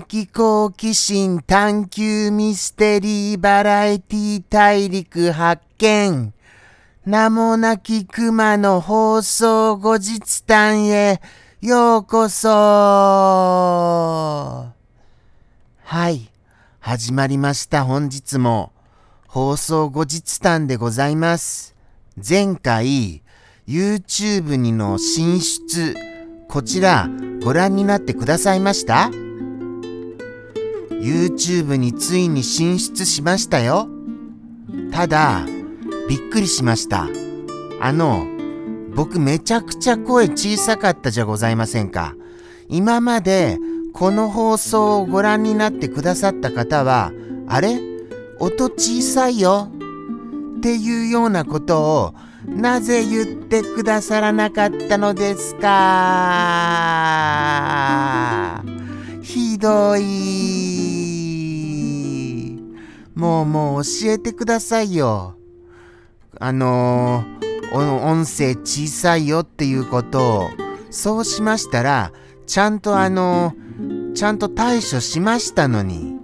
的好奇心探求ミステリーバラエティ大陸発見。名もなき熊の放送後日談へようこそはい。始まりました本日も放送後日談でございます。前回 YouTube にの進出こちらご覧になってくださいました？?YouTube についに進出しましたよ。ただ、びっくりしました。あの、僕めちゃくちゃ声小さかったじゃございませんか。今までこの放送をご覧になってくださった方は、あれ？音小さいよっていうようなことをなぜ言ってくださらなかったのですかひどい。もうもう教えてくださいよ。あのー、音声小さいよっていうことを、そうしましたら、ちゃんとあのー、ちゃんと対処しましたのに。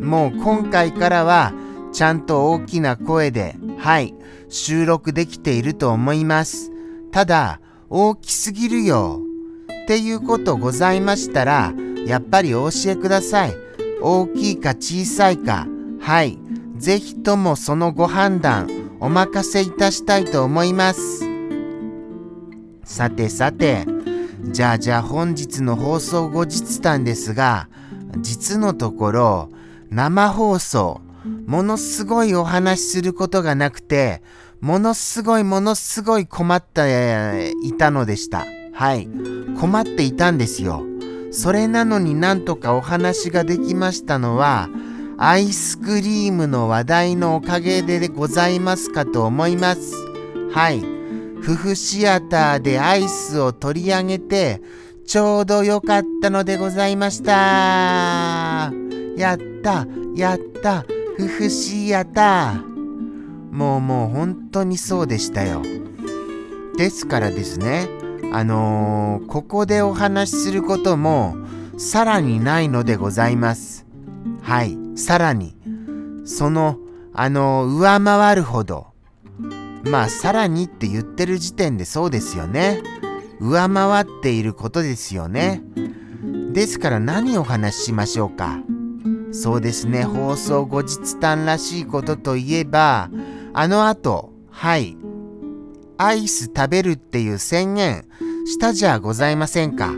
もう今回からは、ちゃんと大きな声で、はい、収録できていると思います。ただ、大きすぎるよ。っていうことございましたら、やっぱりお教えください。大きいか小さいか。はい。ぜひともそのご判断、お任せいたしたいと思います。さてさて、じゃあじゃあ本日の放送後日談ですが、実のところ、生放送、ものすごいお話しすることがなくて、ものすごいものすごい困っていたのでした。はい。困っていたんですよ。それなのになんとかお話ができましたのは、アイスクリームの話題のおかげでございますかと思います。はい。夫婦シアターでアイスを取り上げて、ちょうど良かったのでございました。やった、やった、夫婦シアター。もうもう本当にそうでしたよ。ですからですね、あのー、ここでお話しすることもさらにないのでございます。はい、さらに。その、あの、上回るほど。まあ、さらにって言ってる時点でそうですよね。上回っていることですよね。ですから何をお話ししましょうか。そうですね、放送後日談らしいことといえば、あの後、はい、アイス食べるっていう宣言したじゃございませんか。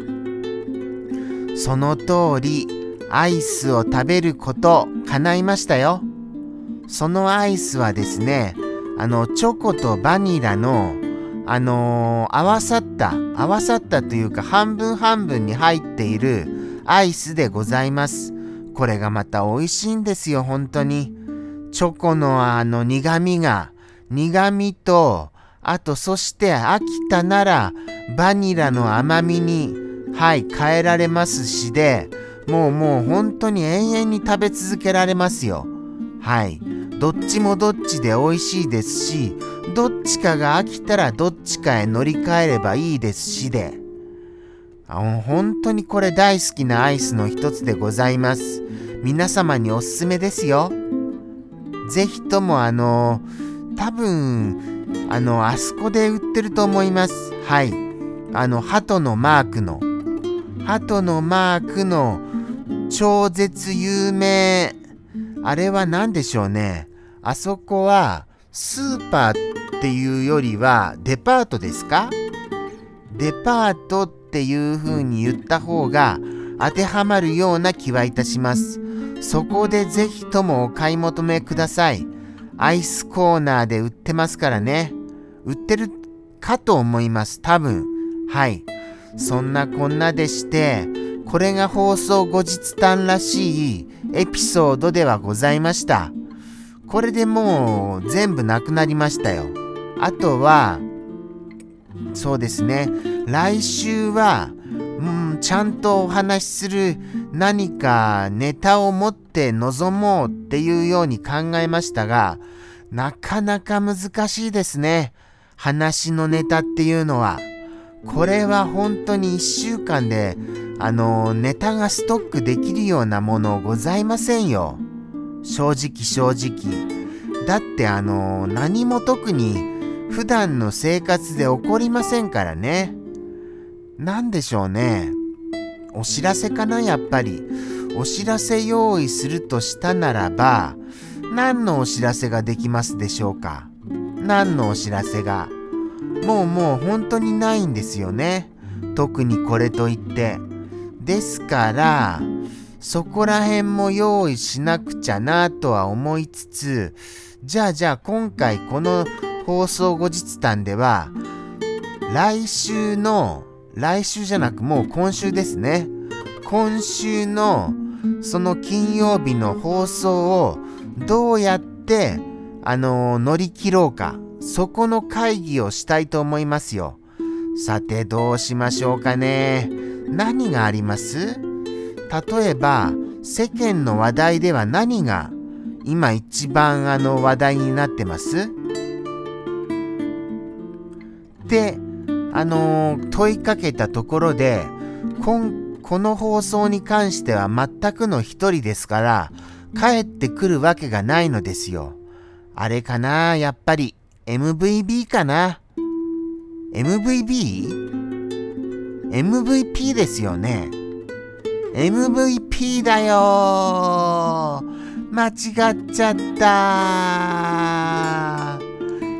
その通り、アイスを食べること叶いましたよ。そのアイスはですね、あの、チョコとバニラの、あのー、合わさった、合わさったというか半分半分に入っているアイスでございます。これがまた美味しいんですよ、本当に。チョコのあの苦味が、苦味と、あとそして飽きたならバニラの甘みに、はい、変えられますしで、もうもう本当に永遠に食べ続けられますよ。はい。どっちもどっちで美味しいですし、どっちかが飽きたらどっちかへ乗り換えればいいですしで。本当にこれ大好きなアイスの一つでございます。皆様におすすめですよ。ぜひともあの、多分、あの、あそこで売ってると思います。はい。あの、鳩のマークの。鳩のマークの超絶有名。あれは何でしょうね。あそこはスーパーっていうよりはデパートですか？デパートっていう風に言った方が当てはまるような気はいたします。そこでぜひともお買い求めください。アイスコーナーで売ってますからね。売ってるかと思います。多分。はい。そんなこんなでして、これが放送後日談らしいエピソードではございました。これでもう全部なくなりましたよ。あとは、そうですね。来週は、うん、ちゃんとお話しする何かネタを持って臨もうっていうように考えましたが、なかなか難しいですね。話のネタっていうのは。これは本当に1週間で、あのネタがストックできるようなものございませんよ。正直正直。だってあの何も特に普段の生活で起こりませんからね。なんでしょうね。お知らせかなやっぱり。お知らせ用意するとしたならば、何のお知らせができますでしょうか何のお知らせが。もうもう本当にないんですよね。特にこれといって。ですから、そこら辺も用意しなくちゃなとは思いつつ、じゃあじゃあ今回この放送後日談では、来週の、来週じゃなくもう今週ですね。今週のその金曜日の放送をどうやってあの乗り切ろうかそこの会議をしたいと思いますよ。さてどうしましょうかね。何があります？例えば世間の話題では何が今一番あの話題になってます？であの問いかけたところでこんこの放送に関しては全くの一人ですから帰ってくるわけがないのですよ。あれかなやっぱり MVB かな ?MVB? MVP ですよね。MVP だよ間違っちゃった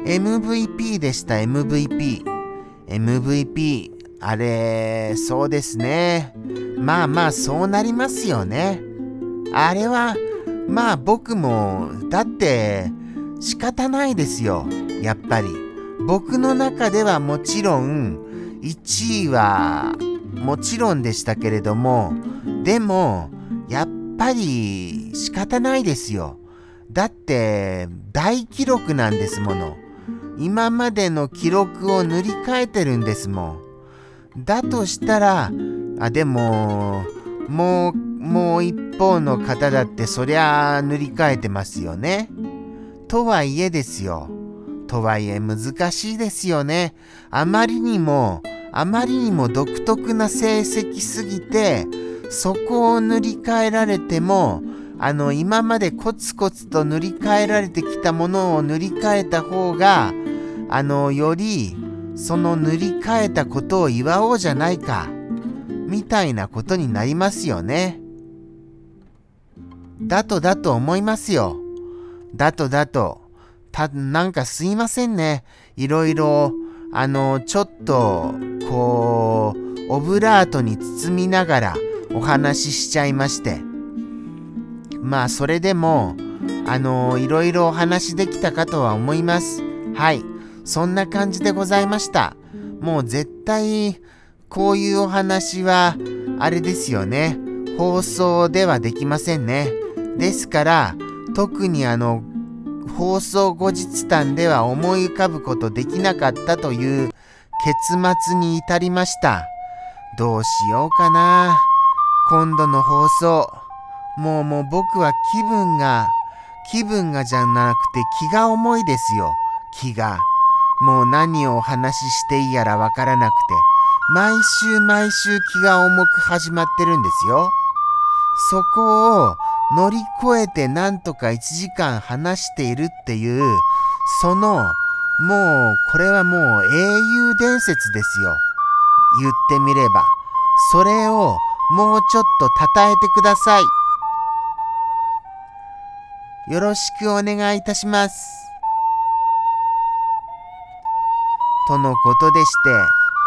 MVP でした MVP。MVP。あれ、そうですね。まあまあそうなりますよね。あれは、まあ僕も、だって仕方ないですよ。やっぱり。僕の中ではもちろん、1位はもちろんでしたけれども、でも、やっぱり仕方ないですよ。だって、大記録なんですもの。今までの記録を塗り替えてるんですもん。だとしたら、あ、でも、もう、もう一方の方だってそりゃ塗り替えてますよね。とはいえですよ。とはいえ難しいですよね。あまりにも、あまりにも独特な成績すぎて、そこを塗り替えられても、あの、今までコツコツと塗り替えられてきたものを塗り替えた方が、あの、より、その塗り替えたことを祝おうじゃないか、みたいなことになりますよね。だとだと思いますよ。だとだと。た、なんかすいませんね。いろいろ、あの、ちょっと、こう、オブラートに包みながらお話ししちゃいまして。まあ、それでも、あの、いろいろお話できたかとは思います。はい。そんな感じでございました。もう絶対、こういうお話は、あれですよね。放送ではできませんね。ですから、特にあの、放送後日談では思い浮かぶことできなかったという結末に至りました。どうしようかな。今度の放送。もうもう僕は気分が、気分がじゃなくて気が重いですよ。気が。もう何をお話ししていいやらわからなくて、毎週毎週気が重く始まってるんですよ。そこを乗り越えてなんとか1時間話しているっていう、その、もう、これはもう英雄伝説ですよ。言ってみれば。それをもうちょっと称えてください。よろしくお願いいたします。とのことでして、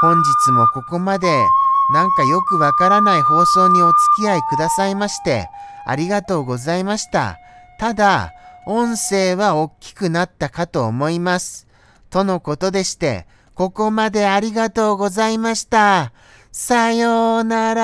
本日もここまでなんかよくわからない放送にお付き合いくださいまして、ありがとうございました。ただ、音声は大きくなったかと思います。とのことでして、ここまでありがとうございました。さようなら